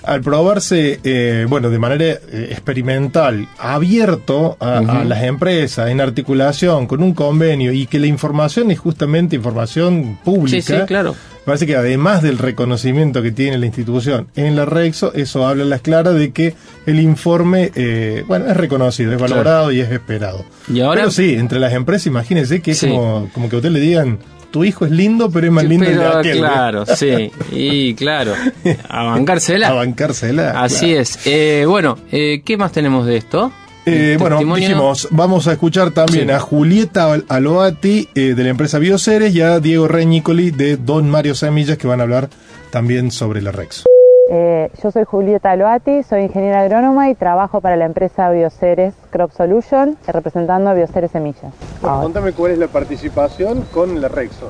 al probarse, eh, bueno, de manera eh, experimental, abierto a, las empresas, en articulación, con un convenio, y que la información es justamente información pública. Sí, sí, claro. Parece que además del reconocimiento que tiene la institución en la Rexo, eso habla a las claras de que el informe, eh, bueno, es reconocido, es Claro. valorado y es esperado. Y ahora- Pero sí, entre las empresas, imagínense que es Sí. como, como que a usted le digan, tu hijo es lindo, pero es más lindo el de aquel. claro, sí, y claro, a bancársela. A bancársela. Así claro. es. Eh, bueno, eh, ¿qué más tenemos de esto? Eh, ¿El bueno, dijimos, vamos a escuchar también Sí. a Julieta Al- Aloati eh, de la empresa Bioceres y a Diego Reñicoli de Don Mario Semillas que van a hablar también sobre la Rex. Eh, yo soy Julieta Aloati, soy ingeniera agrónoma y trabajo para la empresa Bioceres Crop Solution, representando a Bioceres Semillas. Ahora. contame cuál es la participación con la Rexo.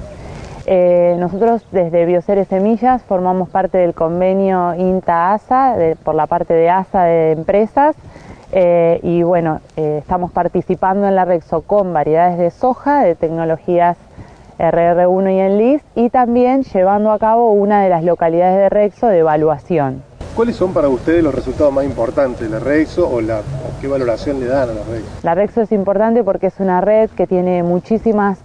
Eh, nosotros desde Bioceres Semillas formamos parte del convenio INTA-ASA de- por la parte de ASA de empresas eh, y bueno, estamos participando en la Rexo con variedades de soja de tecnologías RR1 y Enlist y también llevando a cabo una de las localidades de Rexo de evaluación. ¿Cuáles son para ustedes los resultados más importantes de la Rexo o, la, qué valoración le dan a la Rexo? La Rexo es importante porque es una red que tiene muchísimos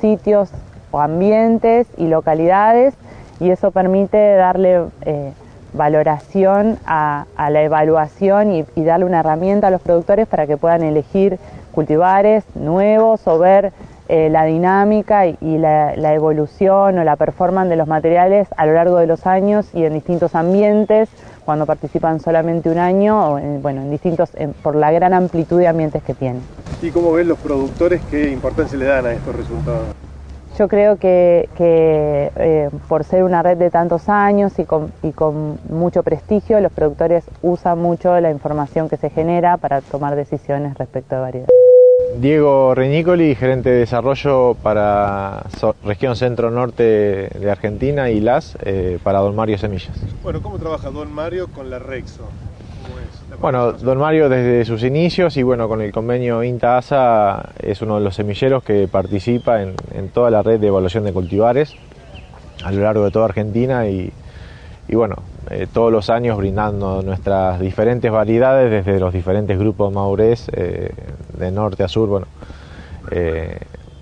sitios o ambientes y localidades y eso permite darle eh, valoración a, a la evaluación y, y darle una herramienta a los productores para que puedan elegir cultivares nuevos o ver eh, la dinámica y, y la, la evolución o la performance de los materiales a lo largo de los años y en distintos ambientes cuando participan solamente un año o en, bueno en distintos en- por la gran amplitud de ambientes que tienen. ¿Y cómo ven los productores qué importancia le dan a estos resultados? Yo creo que, que, eh, por ser una red de tantos años y con, y con mucho prestigio, los productores usan mucho la información que se genera para tomar decisiones respecto de variedades. Diego Reñicoli, gerente de desarrollo para región centro-norte de Argentina y LAS eh, para Don Mario Semillas. Bueno, ¿cómo trabaja Don Mario con la Rexo? ¿Cómo es la Bueno, Don Mario desde sus inicios y bueno, con el convenio INTA-ASA es uno de los semilleros que participa en, en toda la red de evaluación de cultivares a lo largo de toda Argentina y, y bueno, eh, todos los años brindando nuestras diferentes variedades desde los diferentes grupos maurés eh, de norte a sur, bueno, eh,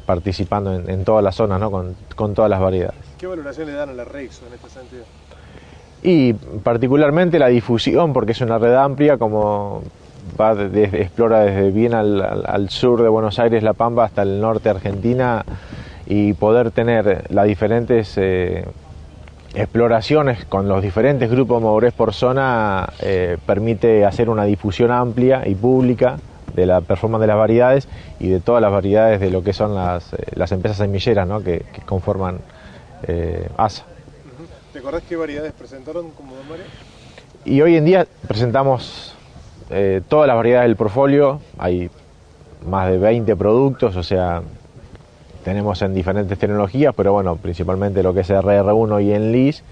participando en, en todas las zonas, ¿no? con, con todas las variedades. ¿Qué valoración le dan a la Rexo en este sentido? Y particularmente la difusión, porque es una red amplia, como va desde, explora desde bien al, al- al sur de Buenos Aires, La Pampa, hasta el norte de Argentina, y poder tener las diferentes eh, exploraciones con los diferentes grupos maurés por zona eh, permite hacer una difusión amplia y pública de la performance de las variedades y de todas las variedades de lo que son las, eh, las empresas semilleras ¿no? que, que conforman eh, ASA. ¿Te acordás qué variedades presentaron como Don Mario? Y hoy en día presentamos eh, todas las variedades del portfolio, hay más de 20 productos, o sea, tenemos en diferentes tecnologías, pero bueno, principalmente lo que es RR1 y Enlis.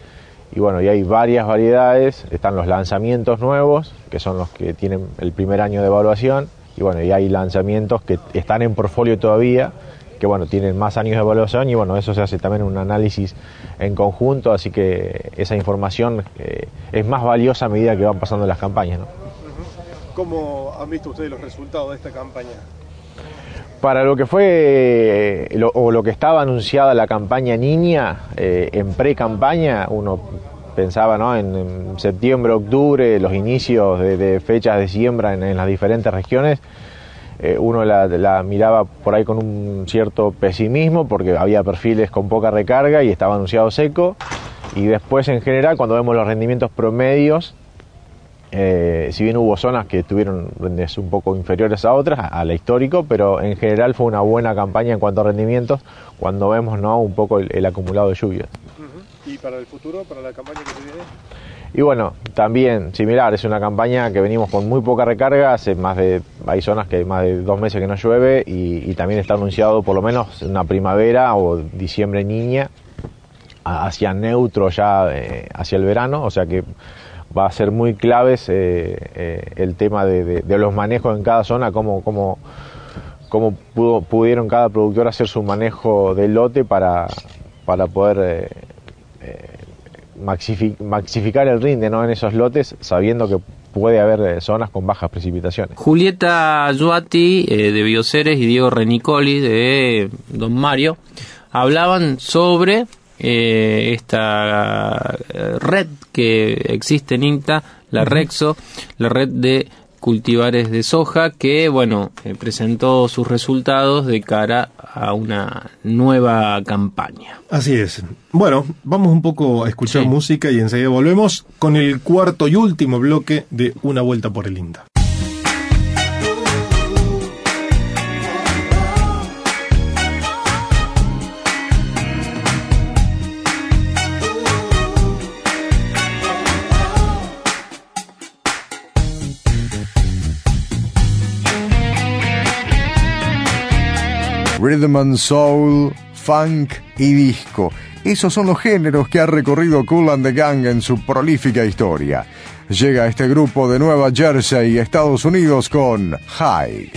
Y bueno, y hay varias variedades, están los lanzamientos nuevos, que son los que tienen el primer año de evaluación, y bueno, y hay lanzamientos que están en portfolio todavía, que bueno, tienen más años de evaluación, y bueno, eso se hace también un análisis en conjunto, así que esa información eh, es más valiosa a medida que van pasando las campañas. ¿Cómo han visto ustedes los resultados de esta campaña? Para lo que fue eh, lo- o lo que estaba anunciada la campaña niña, eh, en pre-campaña, uno pensaba ¿no? en, septiembre, octubre, los inicios de, fechas de siembra en, en las diferentes regiones, eh, uno la, la miraba por ahí con un cierto pesimismo porque había perfiles con poca recarga y estaba anunciado seco. Y después en general, cuando vemos los rendimientos promedios, eh, si bien hubo zonas que tuvieron rendimentos un poco inferiores a otras, a, a la histórico, pero en general fue una buena campaña en cuanto a rendimientos cuando vemos ¿no? un poco el, el acumulado de lluvias. ¿Y para el futuro, para la campaña que se viene? Y bueno, también similar, es una campaña que venimos con muy poca recarga, hace más de, hay zonas que hay más de dos meses que no llueve y, y también está anunciado por lo menos una primavera o diciembre niña hacia neutro ya eh, hacia el verano, o sea que va a ser muy claves eh, eh, el tema de, de- los manejos en cada zona, cómo, cómo, cómo pudo, pudieron cada productor hacer su manejo del lote para, para poder eh, maxifi- maxificar el rinde ¿no? en esos lotes, sabiendo que puede haber zonas con bajas precipitaciones. Julieta Yuati de Bioceres y Diego Renicoli de Don Mario hablaban sobre eh, esta red que existe en INTA, la Rexo, la red de cultivares de soja que bueno eh, presentó sus resultados de cara a una nueva campaña. Así es. Bueno, vamos un poco a escuchar música y enseguida volvemos con el cuarto y último bloque de Una Vuelta por el INTA. Rhythm and Soul, Funk y Disco. Esos son los géneros que ha recorrido Cool and the Gang en su prolífica historia. Llega este grupo de Nueva Jersey, Estados Unidos, con High.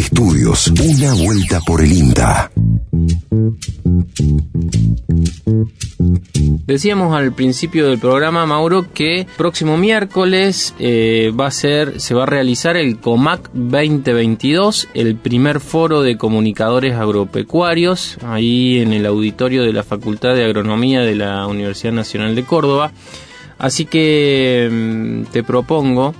Estudios. Una vuelta por el INTA. Decíamos al principio del programa, Mauro, que próximo miércoles eh, va a ser, se va a realizar el COMAC 2022, el primer foro de comunicadores agropecuarios, ahí en el auditorio de la Facultad de Agronomía de la Universidad Nacional de Córdoba. Así que mm, te propongo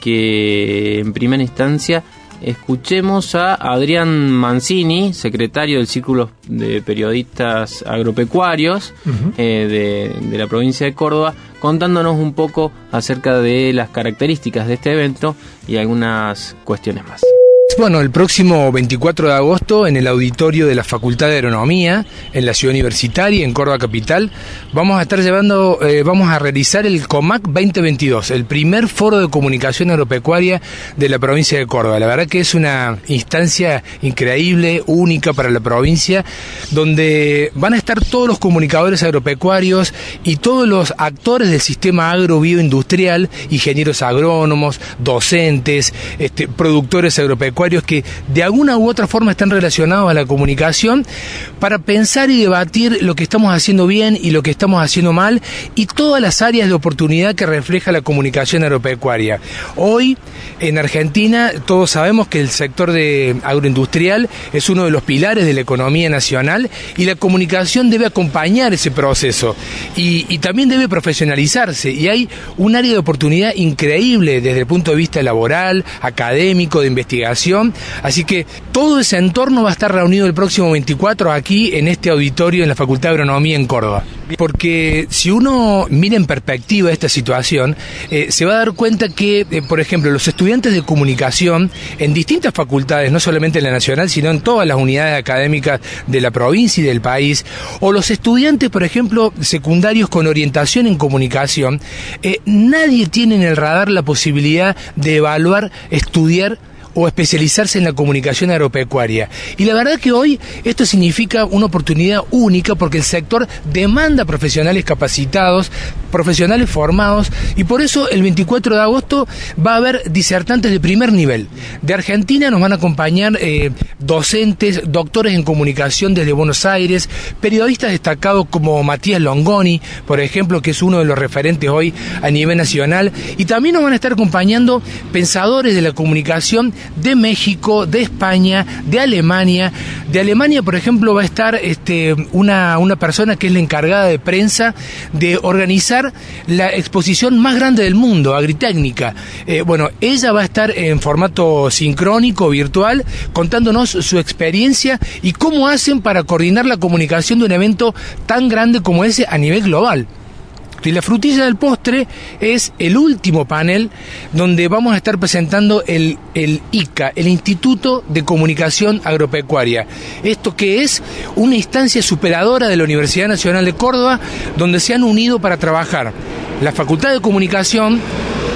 que en primera instancia escuchemos a Adrián Mancini, secretario del Círculo de Periodistas Agropecuarios eh, de, de la provincia de Córdoba, contándonos un poco acerca de las características de este evento y algunas cuestiones más. Bueno, el próximo 24 de agosto en el auditorio de la Facultad de Agronomía en la ciudad universitaria, en Córdoba Capital, vamos a estar llevando, eh, vamos a realizar el COMAC 2022, el primer foro de comunicación agropecuaria de la provincia de Córdoba. La verdad que es una instancia increíble, única para la provincia, donde van a estar todos los comunicadores agropecuarios y todos los actores del sistema agrobioindustrial, ingenieros agrónomos, docentes, este, productores agropecuarios, que de alguna u otra forma están relacionados a la comunicación para pensar y debatir lo que estamos haciendo bien y lo que estamos haciendo mal y todas las áreas de oportunidad que refleja la comunicación agropecuaria. Hoy en Argentina todos sabemos que el sector de agroindustrial es uno de los pilares de la economía nacional y la comunicación debe acompañar ese proceso y, y también debe profesionalizarse y hay un área de oportunidad increíble desde el punto de vista laboral, académico, de investigación Así que todo ese entorno va a estar reunido el próximo 24 aquí en este auditorio en la Facultad de Agronomía en Córdoba. Porque si uno mira en perspectiva esta situación, eh, se va a dar cuenta que, eh, por ejemplo, los estudiantes de comunicación en distintas facultades, no solamente en la nacional, sino en todas las unidades académicas de la provincia y del país, o los estudiantes, por ejemplo, secundarios con orientación en comunicación, eh, nadie tiene en el radar la posibilidad de evaluar, estudiar o especializarse en la comunicación agropecuaria. Y la verdad que hoy esto significa una oportunidad única porque el sector demanda profesionales capacitados, profesionales formados y por eso el 24 de agosto va a haber disertantes de primer nivel. De Argentina nos van a acompañar eh, docentes, doctores en comunicación desde Buenos Aires, periodistas destacados como Matías Longoni, por ejemplo, que es uno de los referentes hoy a nivel nacional, y también nos van a estar acompañando pensadores de la comunicación de México, de España, de Alemania. De Alemania, por ejemplo, va a estar este, una, una persona que es la encargada de prensa de organizar la exposición más grande del mundo, Agritécnica. Eh, bueno, ella va a estar en formato sincrónico, virtual, contándonos su experiencia y cómo hacen para coordinar la comunicación de un evento tan grande como ese a nivel global. Y la frutilla del postre es el último panel donde vamos a estar presentando el, el ICA, el Instituto de Comunicación Agropecuaria. Esto que es una instancia superadora de la Universidad Nacional de Córdoba donde se han unido para trabajar la Facultad de Comunicación,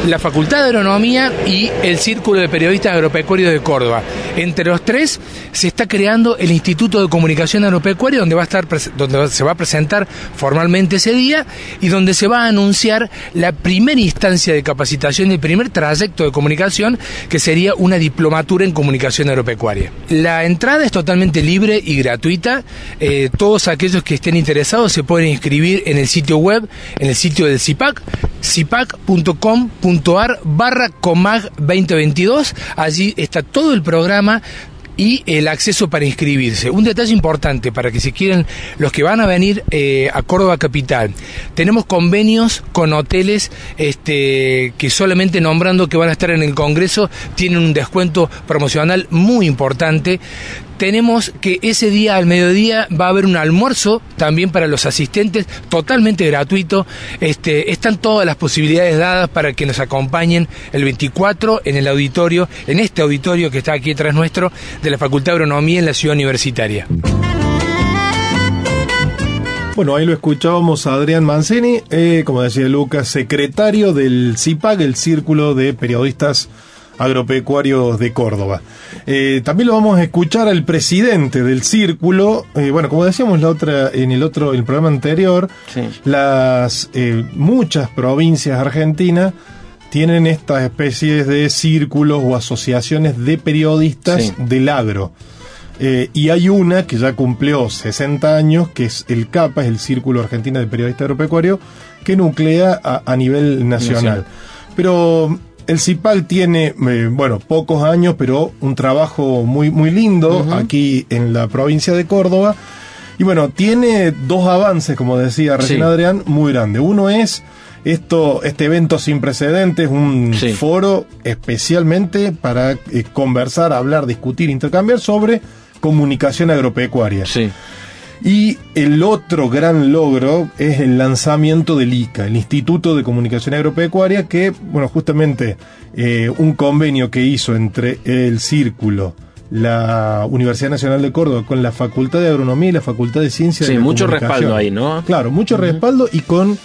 la Facultad de Agronomía y el Círculo de Periodistas Agropecuarios de Córdoba. Entre los tres se está creando el Instituto de Comunicación Agropecuaria donde va a estar donde se va a presentar formalmente ese día y donde se va a anunciar la primera instancia de capacitación el primer trayecto de comunicación que sería una diplomatura en comunicación agropecuaria. La entrada es totalmente libre y gratuita. Eh, todos aquellos que estén interesados se pueden inscribir en el sitio web, en el sitio del CIPAC, cipac.com.ar barra comag 2022. Allí está todo el programa y el acceso para inscribirse. Un detalle importante para que si quieren los que van a venir eh, a Córdoba Capital, tenemos convenios con hoteles este, que solamente nombrando que van a estar en el Congreso tienen un descuento promocional muy importante tenemos que ese día al mediodía va a haber un almuerzo también para los asistentes, totalmente gratuito. Este, están todas las posibilidades dadas para que nos acompañen el 24 en el auditorio, en este auditorio que está aquí detrás nuestro, de la Facultad de Agronomía en la ciudad universitaria. Bueno, ahí lo escuchábamos a Adrián Mancini, eh, como decía Lucas, secretario del CIPAC, el Círculo de Periodistas Agropecuarios de Córdoba. Eh, también lo vamos a escuchar al presidente del círculo. Eh, bueno, como decíamos la otra, en el otro, el programa anterior, las eh, muchas provincias argentinas tienen estas especies de círculos o asociaciones de periodistas Sí. del agro. Y hay una que ya cumplió 60 años, que es el CAPA, es el Círculo Argentino de Periodistas Agropecuarios, que nuclea a, a nivel nacional. Nacional. Pero el CIPAL tiene, eh, bueno, pocos años, pero un trabajo muy, muy lindo aquí en la provincia de Córdoba. Y bueno, tiene dos avances, como decía recién Sí. Adrián, muy grandes. Uno es esto, este evento sin precedentes, un foro especialmente para eh, conversar, hablar, discutir, intercambiar sobre comunicación agropecuaria. Y el otro gran logro es el lanzamiento del ICA, el Instituto de Comunicación Agropecuaria, que, bueno, justamente eh, un convenio que hizo entre el Círculo, la Universidad Nacional de Córdoba, con la Facultad de Agronomía y la Facultad de Ciencias Sí, de la mucho respaldo ahí, ¿no? Claro, mucho respaldo y con,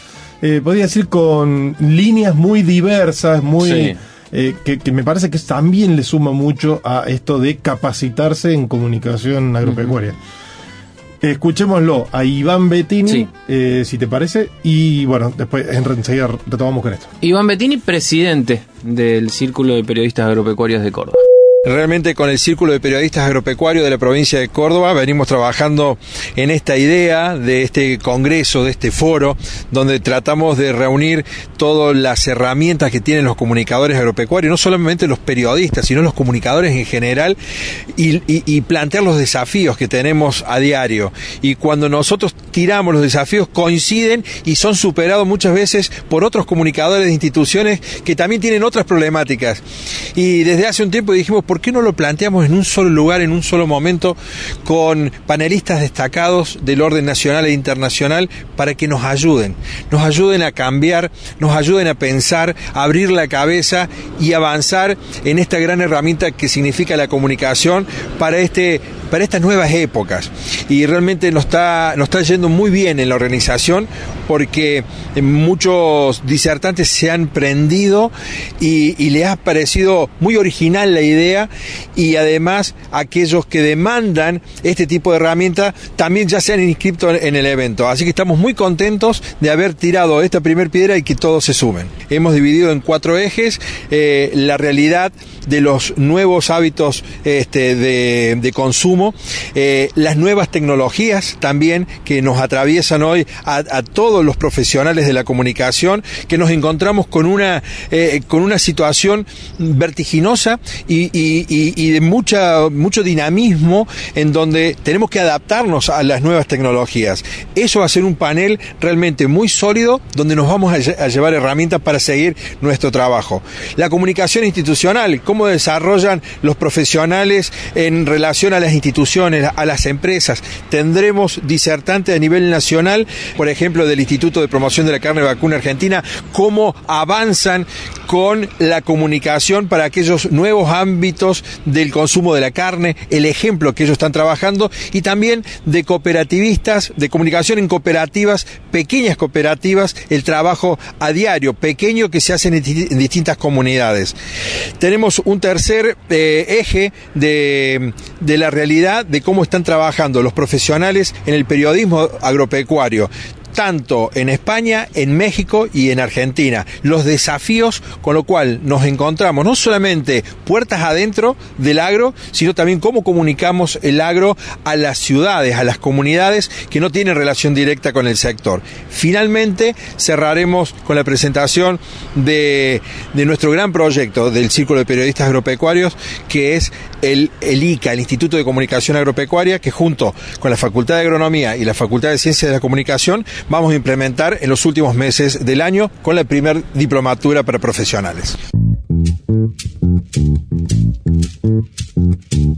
eh, podría decir, con líneas muy diversas, muy... Sí. eh, que, que me parece que también le suma mucho a esto de capacitarse en comunicación agropecuaria. Escuchémoslo a Iván Bettini, eh, si te parece, y bueno, después en- enseguida retomamos con esto. Iván Bettini, presidente del Círculo de Periodistas Agropecuarios de Córdoba. Realmente con el Círculo de Periodistas Agropecuarios de la provincia de Córdoba venimos trabajando en esta idea de este congreso, de este foro, donde tratamos de reunir todas las herramientas que tienen los comunicadores agropecuarios, no solamente los periodistas, sino los comunicadores en general, y, y- plantear los desafíos que tenemos a diario. Y cuando nosotros tiramos los desafíos coinciden y son superados muchas veces por otros comunicadores de instituciones que también tienen otras problemáticas. Y desde hace un tiempo dijimos, ¿por qué no lo planteamos en un solo lugar, en un solo momento, con panelistas destacados del orden nacional e internacional para que nos ayuden? Nos ayuden a cambiar, nos ayuden a pensar, a abrir la cabeza y avanzar en esta gran herramienta que significa la comunicación para este para estas nuevas épocas y realmente nos está, nos está yendo muy bien en la organización porque muchos disertantes se han prendido y les ha parecido muy original la idea y además aquellos que demandan este tipo de herramienta también ya se han inscrito en el evento. Así que estamos muy contentos de haber tirado esta primer piedra y que todos se sumen. Hemos dividido en cuatro ejes eh, la realidad de los nuevos hábitos este, de, de consumo, eh, las nuevas tecnologías también que nos atraviesan hoy a, todos los profesionales de la comunicación, que nos encontramos con una, eh, con una situación vertiginosa y- y- de mucha, mucho dinamismo en donde tenemos que adaptarnos a las nuevas tecnologías. Eso va a ser un panel realmente muy sólido donde nos vamos a llevar herramientas para seguir nuestro trabajo. La comunicación institucional, cómo desarrollan los profesionales en relación a las instituciones, a las empresas. Tendremos disertantes a nivel nacional, por ejemplo, del Instituto de Promoción de la Carne Vacuna Argentina, cómo avanzan con la comunicación para aquellos nuevos ámbitos del consumo de la carne, el ejemplo que ellos están trabajando y también de cooperativistas, de comunicación en cooperativas, pequeñas cooperativas, el trabajo a diario, pequeño que se hace en, disti- en distintas comunidades. Tenemos un tercer eh, eje de la realidad de cómo están trabajando los profesionales en el periodismo agropecuario tanto en España, en México y en Argentina. Los desafíos con lo cual nos encontramos no solamente puertas adentro del agro, sino también cómo comunicamos el agro a las ciudades, a las comunidades que no tienen relación directa con el sector. Finalmente cerraremos con la presentación de, de nuestro gran proyecto del Círculo de Periodistas Agropecuarios, que es el, el ICA, el Instituto de Comunicación Agropecuaria, que junto con la Facultad de Agronomía y la Facultad de Ciencias de la Comunicación vamos a implementar en los últimos meses del año con la primer diplomatura para profesionales.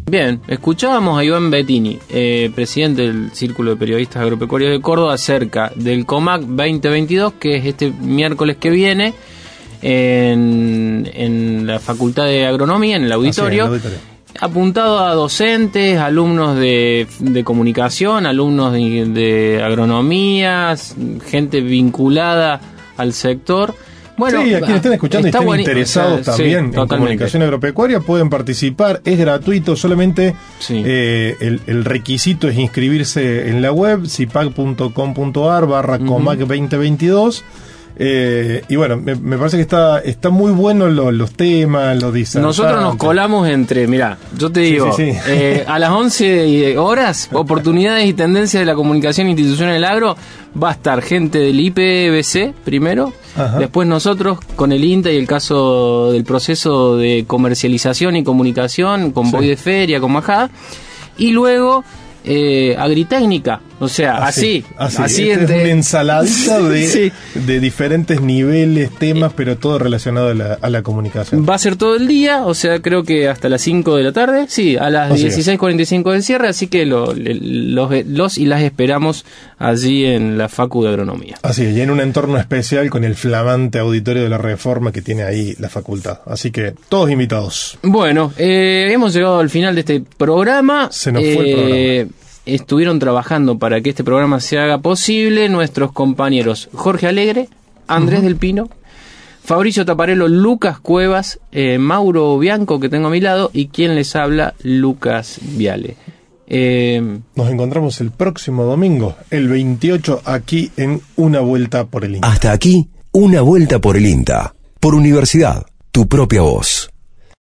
Bien, escuchábamos a Iván Bettini, eh, presidente del Círculo de Periodistas Agropecuarios de Córdoba, acerca del COMAC 2022, que es este miércoles que viene en, en la Facultad de Agronomía, en auditorio. El auditorio. Apuntado a docentes, alumnos de, de comunicación, alumnos de, de agronomía, gente vinculada al sector. Bueno, sí, a quienes estén escuchando y estén interesados o sea, sí, también en totalmente. comunicación agropecuaria pueden participar, es gratuito, solamente eh, el, el requisito es inscribirse en la web cipag.com.ar barra comac 2022 Eh, y bueno, me, me parece que está, está muy bueno lo- los temas, los diseños. Nosotros nos colamos entre, mira, yo te digo, sí, sí. eh, a las 11 horas, oportunidades y tendencias de la comunicación institucional del agro, va a estar gente del IPBC primero, Ajá. después nosotros con el INTA y el caso del proceso de comercialización y comunicación, con. Boy de Feria, con Majada, y luego eh, Agritécnica, o sea, así, Así, así, Esta es una ensaladita de, Sí. de diferentes niveles, temas, pero todo relacionado a la, a la comunicación. Va a ser todo el día, o sea, creo que hasta las 5 de la tarde. Sí, a las Así es. 16.45 del cierre, así que lo- los, los y las esperamos allí en la Facu de Agronomía. Así es, y en un entorno especial con el flamante auditorio de la Reforma que tiene ahí la facultad. Así que todos invitados. Bueno, eh, hemos llegado al final de este programa. Se nos fue el Eh, Estuvieron trabajando para que este programa se haga posible nuestros compañeros Jorge Alegre, Andrés del Pino, Fabricio Taparello, Lucas Cuevas, eh, Mauro Bianco, que tengo a mi lado, y quien les habla, Lucas Viale. Eh, Nos encontramos el próximo domingo, el 28, aquí en Una Vuelta por el Inca. Hasta aquí, una vuelta por el INTA. Por universidad, tu propia voz.